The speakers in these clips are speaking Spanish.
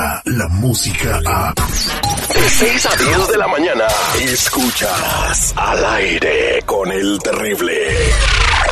llega la música a... De 6 a 10 de la mañana, escuchas al aire con el terrible.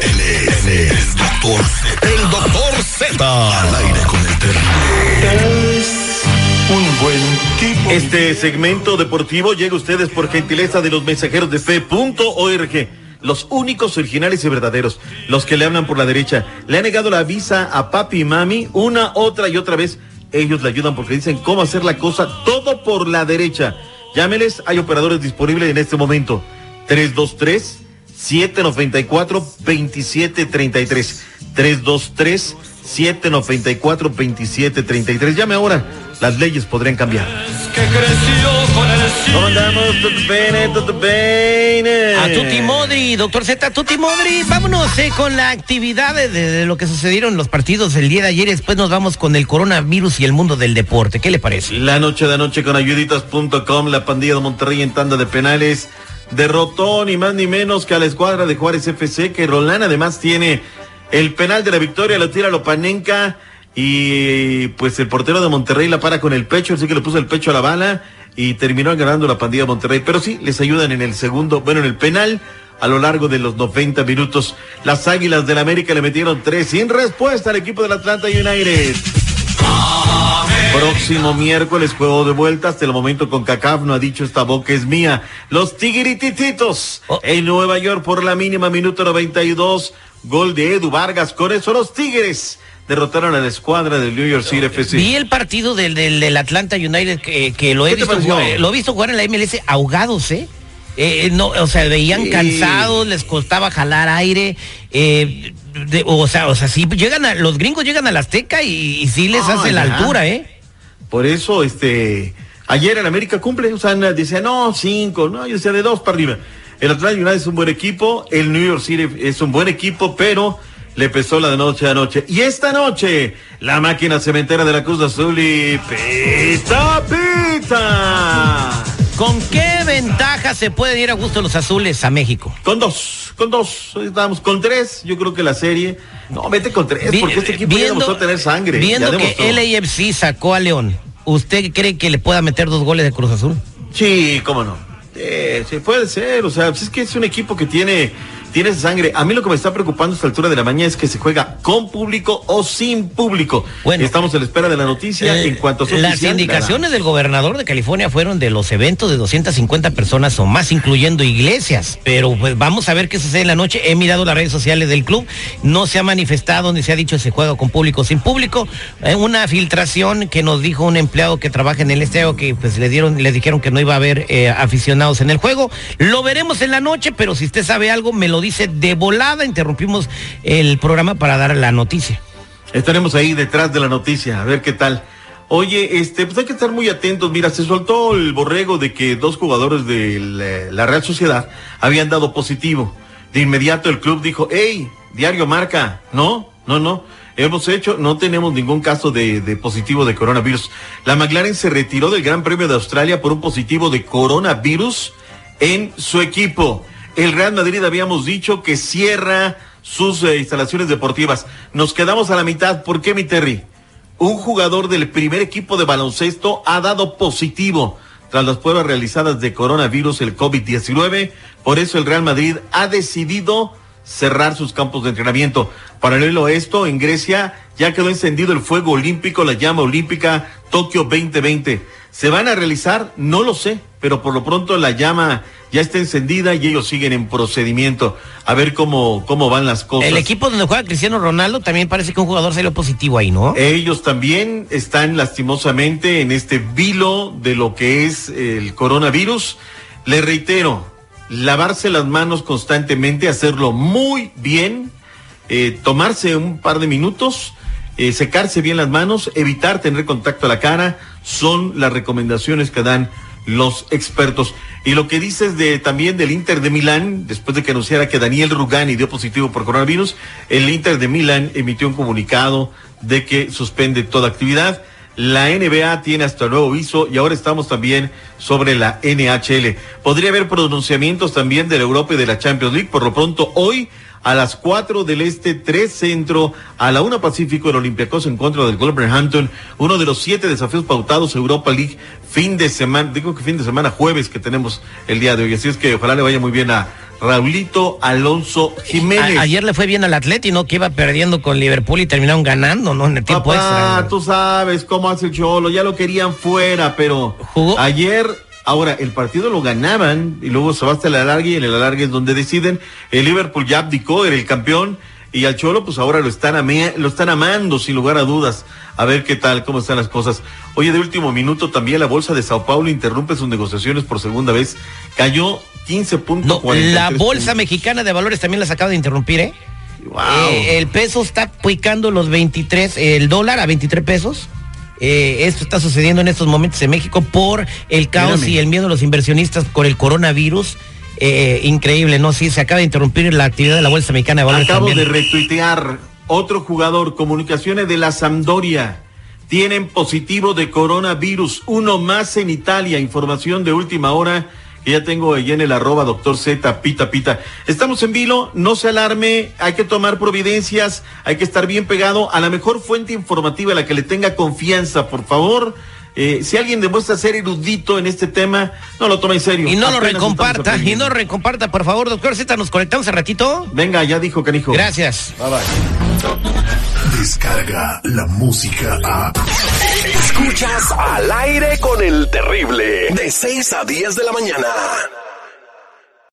Él es el doctor Z. El doctor Z. Al aire con el terrible. Es un buen tipo. Este segmento deportivo llega a ustedes por gentileza de los mensajeros de fe.org. Los únicos originales y verdaderos, los que le hablan por la derecha. Le han negado la visa a papi y mami una, otra y otra vez. Ellos le ayudan porque dicen cómo hacer la cosa, todo por la derecha. Llámeles, hay operadores disponibles en este momento. 323 794 2733. 323 794 2733. Llame ahora. Las leyes podrían cambiar. Que creció con el ¿Cómo andamos? Tutto bene, tutto bene. A Tuti Modri, doctor Z, Tuti Modri, vámonos eh, con la actividad de, de lo que sucedieron los partidos el día de ayer después nos vamos con el coronavirus y el mundo del deporte. ¿Qué le parece? La noche de anoche con ayuditas.com, la pandilla de Monterrey en tanda de penales. Derrotó ni más ni menos que a la escuadra de Juárez FC, que Roland además tiene el penal de la victoria, lo tira Lopanenka y pues el portero de Monterrey la para con el pecho, así que le puso el pecho a la bala y terminó ganando la pandilla de Monterrey. Pero sí, les ayudan en el segundo, bueno, en el penal a lo largo de los 90 minutos. Las Águilas del América le metieron tres sin respuesta al equipo del Atlanta United. Próximo miércoles juego de vuelta. Hasta el momento con CACAF no ha dicho esta boca es mía. Los Tigritititos Oh. en Nueva York por la mínima minuto 92. Gol de Edu Vargas. Con eso los Tigres derrotaron a la escuadra del New York City FC. Vi el partido del, del, del Atlanta United que, que lo he ¿Qué te visto jugar, lo he visto jugar en la MLS ahogados, ¿eh? Eh, no, o sea, veían Sí. cansados, les costaba jalar aire, eh, de- o sea, o sea, sí llegan a, los gringos llegan a la Azteca y, y sí les Ah, hace la altura, ¿eh? Por eso, este, ayer el América cumple, o sea, decía, no, cinco, no, yo decía de dos para arriba. El Atlanta United es un buen equipo, el New York City es un buen equipo, pero le pesó la de noche a noche. Y esta noche, la máquina cementera de la Cruz Azul y pita, pita. ¿Con qué ventaja se pueden ir a gusto los azules a México? Con dos, con dos, estamos con tres, yo creo que la serie, no, vete con tres, Vi- porque este equipo ya demostró tener sangre. Viendo que. LAFC sacó a León, ¿usted cree que le pueda meter dos goles de Cruz Azul? Sí, cómo no. Sí, sí, puede ser. O sea, pues es que es un equipo que tiene, tiene esa sangre. A mí lo que me está preocupando a esta altura de la mañana es que se juega con público o sin público. Bueno. Estamos a la espera de la noticia Eh, en cuanto a Las indicaciones del gobernador de California fueron de los eventos de 250 personas o más, incluyendo iglesias. Pero pues vamos a ver qué sucede en la noche. He mirado las redes sociales del club. No se ha manifestado ni se ha dicho si se juega con público o sin público. Eh, una filtración que nos dijo un empleado que trabaja en el estadio que pues le dieron, le dijeron que no iba a haber eh, aficionados en el juego. Lo veremos en la noche, pero si usted sabe algo, me lo dice de volada. Interrumpimos el programa para dar la noticia. Estaremos ahí detrás de la noticia, a ver qué tal. Oye, este, pues hay que estar muy atentos. Mira, se soltó el borrego de que dos jugadores de la, la Real Sociedad habían dado positivo. De inmediato el club dijo, hey, diario marca, no, no, no. Hemos hecho, no tenemos ningún caso de, de positivo de coronavirus. La McLaren se retiró del Gran Premio de Australia por un positivo de coronavirus en su equipo. El Real Madrid habíamos dicho que cierra sus eh, instalaciones deportivas. Nos quedamos a la mitad. ¿Por qué, mi Terry? Un jugador del primer equipo de baloncesto ha dado positivo tras las pruebas realizadas de coronavirus, el COVID-19. Por eso el Real Madrid ha decidido cerrar sus campos de entrenamiento. Paralelo a esto, en Grecia ya quedó encendido el fuego olímpico, la llama olímpica Tokio 2020. ¿Se van a realizar? No lo sé, pero por lo pronto la llama ya está encendida y ellos siguen en procedimiento. A ver cómo, cómo van las cosas. El equipo donde juega Cristiano Ronaldo también parece que un jugador salió positivo ahí, ¿no? Ellos también están lastimosamente en este vilo de lo que es el coronavirus. Le reitero, lavarse las manos constantemente, hacerlo muy bien, eh, tomarse un par de minutos, eh, secarse bien las manos, evitar tener contacto a la cara, son las recomendaciones que dan los expertos. Y lo que dices de también del Inter de Milán, después de que anunciara que Daniel Rugani dio positivo por coronavirus, el Inter de Milán emitió un comunicado de que suspende toda actividad. La NBA tiene hasta nuevo aviso y ahora estamos también sobre la NHL. Podría haber pronunciamientos también de la Europa y de la Champions League. Por lo pronto, hoy a las 4 del Este, 3 Centro, a la 1 Pacífico, el Olympiacos en contra del Wolverhampton, uno de los siete desafíos pautados Europa League, fin de semana, digo que fin de semana, jueves que tenemos el día de hoy. Así es que ojalá le vaya muy bien a Raulito Alonso Jiménez. A- ayer le fue bien al Atleti, ¿no? Que iba perdiendo con Liverpool y terminaron ganando, ¿no? En el tiempo Papá, extra. tú sabes cómo hace el Cholo, ya lo querían fuera, pero Jugó- ayer, ahora, el partido lo ganaban y luego se va hasta el alargue y en el alargue es donde deciden. El Liverpool ya abdicó, era el campeón y al Cholo pues ahora lo están, ame- lo están amando sin lugar a dudas. A ver qué tal, cómo están las cosas. Oye, de último minuto también la bolsa de Sao Paulo interrumpe sus negociaciones por segunda vez. Cayó 15.43. No, la bolsa puntos. mexicana de valores también las acaba de interrumpir, ¿eh? Wow. Eh, el peso está picando los 23, el dólar a 23 pesos. Eh, esto está sucediendo en estos momentos en México por el caos y el miedo de los inversionistas con el coronavirus. Eh, increíble, ¿no? Sí, se acaba de interrumpir la actividad de la Bolsa Mexicana de Valores Acabo también. de retuitear otro jugador, comunicaciones de la Sampdoria. Tienen positivo de coronavirus, uno más en Italia. Información de última hora ya tengo ahí en el arroba doctor Z, pita, pita. Estamos en vilo, no se alarme, hay que tomar providencias, hay que estar bien pegado a la mejor fuente informativa, a la que le tenga confianza, por favor. Eh, si alguien demuestra ser erudito en este tema, no lo toma en serio. Y no lo Apenas recomparta, y no recomparta, por favor, doctor Z, nos conectamos un ratito. Venga, ya dijo canijo. Gracias. Bye bye. Descarga la música a. Escuchas al aire con el terrible. De 6 a 10 de la mañana.